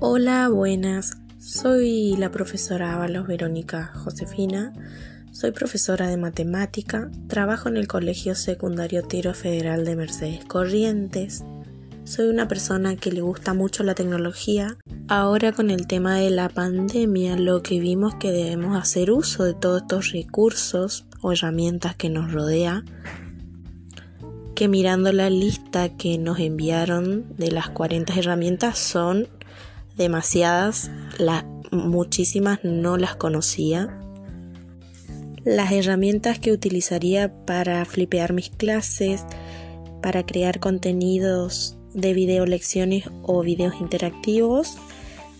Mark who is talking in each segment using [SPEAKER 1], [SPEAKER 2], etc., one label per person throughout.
[SPEAKER 1] Hola, buenas. Soy la profesora Ábalos Verónica Josefina. Soy profesora de matemática. Trabajo en el Colegio Secundario Tiro Federal de Mercedes Corrientes. Soy una persona que le gusta mucho la tecnología. Ahora con el tema de la pandemia, lo que vimos que debemos hacer uso de todos estos recursos o herramientas que nos rodea que mirando la lista que nos enviaron de las 40 herramientas son demasiadas, las, muchísimas no las conocía. Las herramientas que utilizaría para flipear mis clases, para crear contenidos de video lecciones o videos interactivos.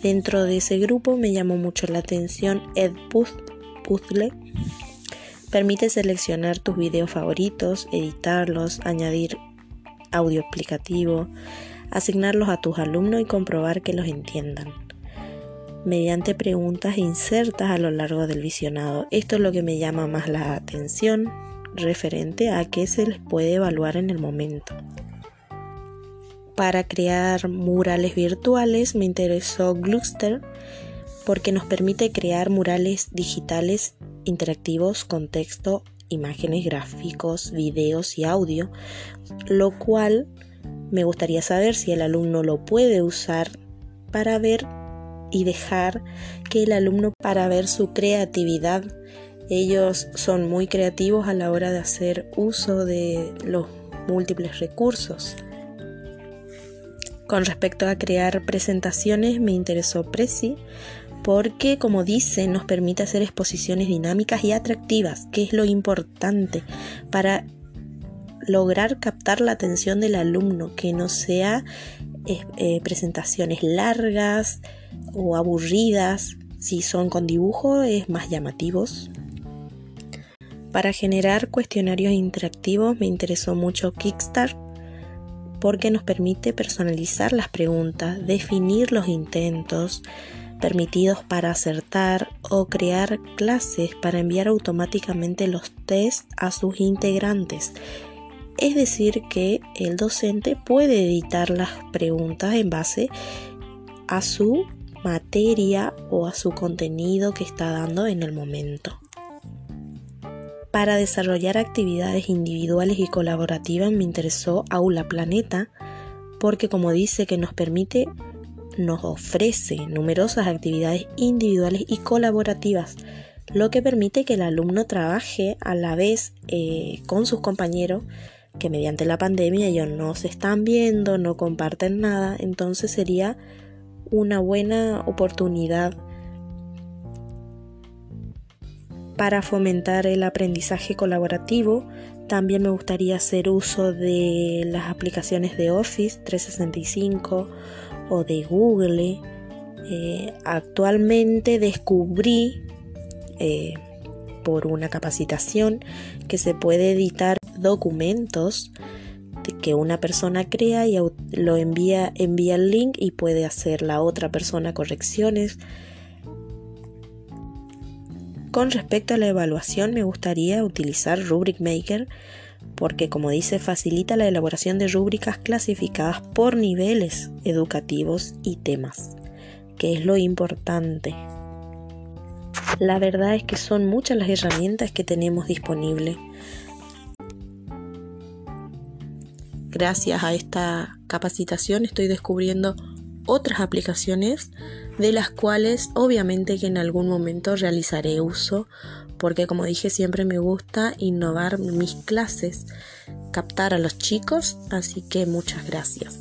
[SPEAKER 1] Dentro de ese grupo me llamó mucho la atención EdPuzzle. Permite seleccionar tus videos favoritos, editarlos, añadir audio explicativo, asignarlos a tus alumnos y comprobar que los entiendan mediante preguntas insertas a lo largo del visionado. Esto es lo que me llama más la atención referente a qué se les puede evaluar en el momento. Para crear murales virtuales me interesó Gluster porque nos permite crear murales digitales interactivos con texto, imágenes, gráficos, videos y audio, lo cual me gustaría saber si el alumno lo puede usar para ver y dejar que el alumno para ver su creatividad. Ellos son muy creativos a la hora de hacer uso de los múltiples recursos. Con respecto a crear presentaciones, me interesó Prezi porque, como dice, nos permite hacer exposiciones dinámicas y atractivas, que es lo importante para lograr captar la atención del alumno, que no sea eh, eh, presentaciones largas o aburridas. Si son con dibujo es más llamativos. Para generar cuestionarios interactivos me interesó mucho Kickstart porque nos permite personalizar las preguntas, definir los intentos permitidos para acertar o crear clases para enviar automáticamente los tests a sus integrantes es decir, que el docente puede editar las preguntas en base a su materia o a su contenido que está dando en el momento. Para desarrollar actividades individuales y colaborativas me interesó Aula Planeta porque como dice que nos permite, nos ofrece numerosas actividades individuales y colaborativas, lo que permite que el alumno trabaje a la vez eh, con sus compañeros que mediante la pandemia ellos no se están viendo, no comparten nada, entonces sería una buena oportunidad para fomentar el aprendizaje colaborativo. También me gustaría hacer uso de las aplicaciones de Office 365 o de Google. Eh, actualmente descubrí eh, por una capacitación que se puede editar documentos que una persona crea y lo envía, envía el link y puede hacer la otra persona correcciones. Con respecto a la evaluación, me gustaría utilizar Rubric Maker porque, como dice, facilita la elaboración de rúbricas clasificadas por niveles educativos y temas, que es lo importante. La verdad es que son muchas las herramientas que tenemos disponibles. Gracias a esta capacitación estoy descubriendo otras aplicaciones de las cuales obviamente que en algún momento realizaré uso porque como dije siempre me gusta innovar mis clases, captar a los chicos, así que muchas gracias.